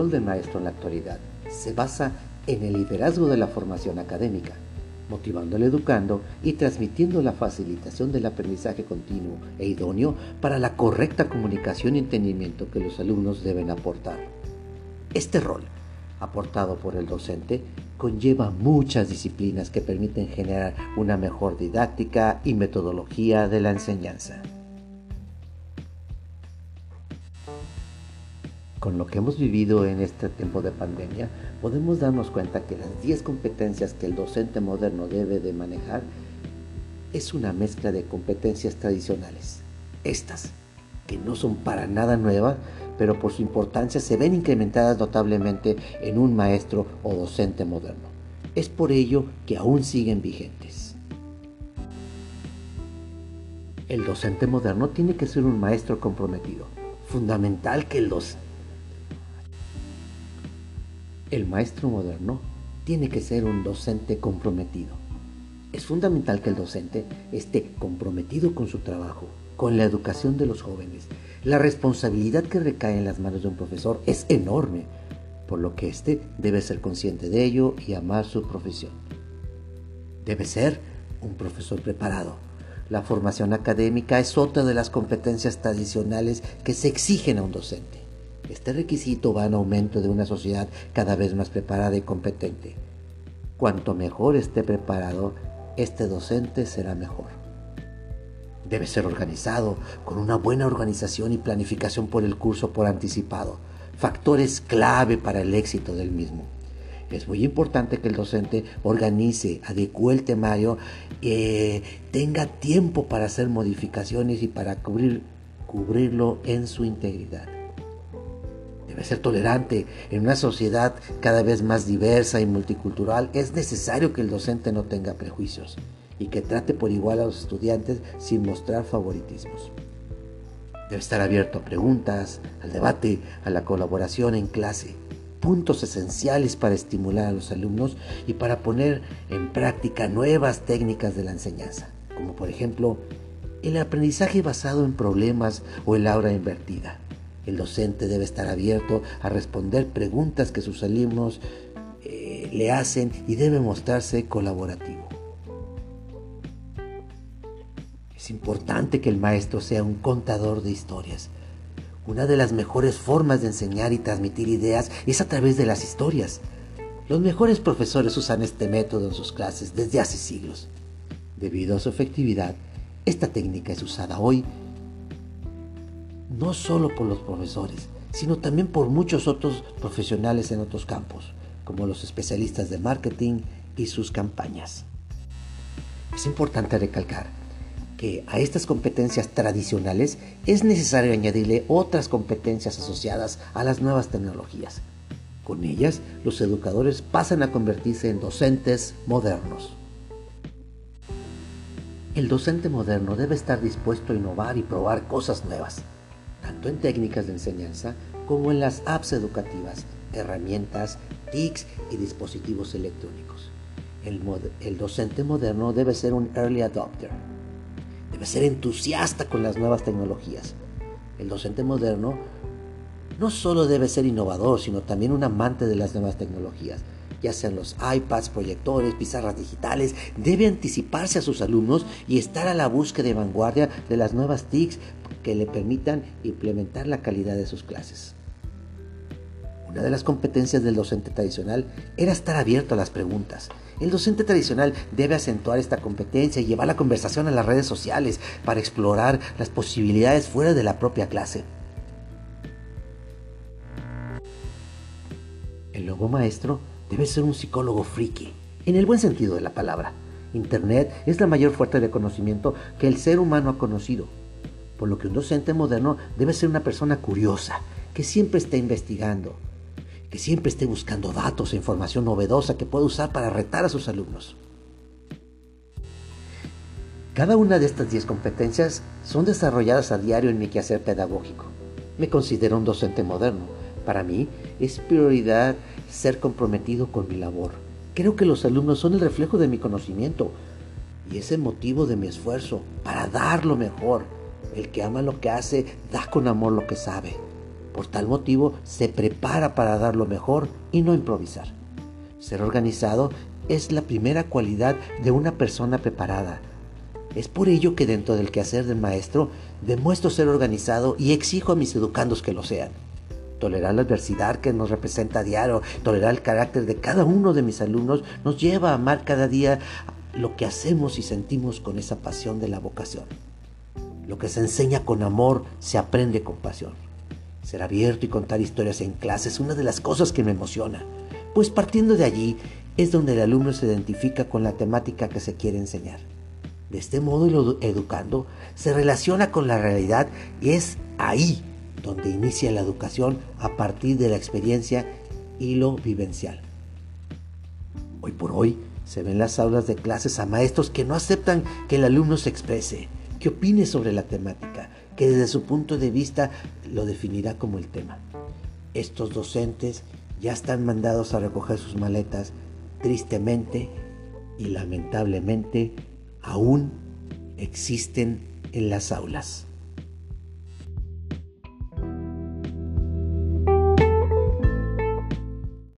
rol del maestro en la actualidad se basa en el liderazgo de la formación académica, motivando al educando y transmitiendo la facilitación del aprendizaje continuo e idóneo para la correcta comunicación y entendimiento que los alumnos deben aportar. Este rol, aportado por el docente, conlleva muchas disciplinas que permiten generar una mejor didáctica y metodología de la enseñanza. Con lo que hemos vivido en este tiempo de pandemia, podemos darnos cuenta que las 10 competencias que el docente moderno debe de manejar es una mezcla de competencias tradicionales. Estas, que no son para nada nuevas, pero por su importancia se ven incrementadas notablemente en un maestro o docente moderno. Es por ello que aún siguen vigentes. El docente moderno tiene que ser un maestro comprometido. Fundamental que docente el maestro moderno tiene que ser un docente comprometido. Es fundamental que el docente esté comprometido con su trabajo, con la educación de los jóvenes. La responsabilidad que recae en las manos de un profesor es enorme, por lo que éste debe ser consciente de ello y amar su profesión. Debe ser un profesor preparado. La formación académica es otra de las competencias tradicionales que se exigen a un docente. Este requisito va en aumento de una sociedad cada vez más preparada y competente. Cuanto mejor esté preparado, este docente será mejor. Debe ser organizado, con una buena organización y planificación por el curso por anticipado, factores clave para el éxito del mismo. Es muy importante que el docente organice, adecue el temario, eh, tenga tiempo para hacer modificaciones y para cubrir, cubrirlo en su integridad debe ser tolerante. En una sociedad cada vez más diversa y multicultural es necesario que el docente no tenga prejuicios y que trate por igual a los estudiantes sin mostrar favoritismos. Debe estar abierto a preguntas, al debate, a la colaboración en clase, puntos esenciales para estimular a los alumnos y para poner en práctica nuevas técnicas de la enseñanza, como por ejemplo el aprendizaje basado en problemas o el aura invertida el docente debe estar abierto a responder preguntas que sus alumnos eh, le hacen y debe mostrarse colaborativo. Es importante que el maestro sea un contador de historias. Una de las mejores formas de enseñar y transmitir ideas es a través de las historias. Los mejores profesores usan este método en sus clases desde hace siglos. Debido a su efectividad, esta técnica es usada hoy no solo por los profesores, sino también por muchos otros profesionales en otros campos, como los especialistas de marketing y sus campañas. Es importante recalcar que a estas competencias tradicionales es necesario añadirle otras competencias asociadas a las nuevas tecnologías. Con ellas, los educadores pasan a convertirse en docentes modernos. El docente moderno debe estar dispuesto a innovar y probar cosas nuevas en técnicas de enseñanza como en las apps educativas, herramientas, TICs y dispositivos electrónicos. El, el, docente moderno debe ser un early adopter, debe ser entusiasta con las nuevas tecnologías. El docente moderno no solo debe ser innovador, sino también un amante de las nuevas tecnologías ya sean los iPads, proyectores, pizarras digitales, debe anticiparse a sus alumnos y estar a la búsqueda de vanguardia de las nuevas TICs que le permitan implementar la calidad de sus clases. Una de las competencias del docente tradicional era estar abierto a las preguntas. El docente tradicional debe acentuar esta competencia y llevar la conversación a las redes sociales para explorar las posibilidades fuera de la propia clase. El nuevo maestro debe ser un psicólogo friki, en el buen sentido de la palabra. Internet es la mayor fuente de conocimiento que el ser humano ha conocido por lo que un docente moderno debe ser una persona curiosa, que siempre esté investigando, que siempre esté buscando datos e información novedosa que pueda usar para retar a sus alumnos. Cada una de estas 10 competencias son desarrolladas a diario en mi quehacer pedagógico. Me considero un docente moderno. Para mí es prioridad ser comprometido con mi labor. Creo que los alumnos son el reflejo de mi conocimiento y es el motivo de mi esfuerzo para dar lo mejor el que ama lo que hace, da con amor lo que sabe. Por tal motivo, se prepara para dar lo mejor y no improvisar. Ser organizado es la primera cualidad de una persona preparada. Es por ello que dentro del quehacer del maestro demuestro ser organizado y exijo a mis educandos que lo sean. Tolerar la adversidad que nos representa a diario, tolerar el carácter de cada uno de mis alumnos, nos lleva a amar cada día lo que hacemos y sentimos con esa pasión de la vocación. Lo que se enseña con amor se aprende con pasión. Ser abierto y contar historias en clase es una de las cosas que me emociona, pues partiendo de allí es donde el alumno se identifica con la temática que se quiere enseñar. De este modo, el educando se relaciona con la realidad y es ahí donde inicia la educación a partir de la experiencia y lo vivencial. Hoy por hoy se ven las aulas de clases a maestros que no aceptan que el alumno se exprese, que opine sobre la temática, que desde su punto de vista lo definirá como el tema. Estos docentes ya están mandados a recoger sus maletas, tristemente y lamentablemente aún existen en las aulas.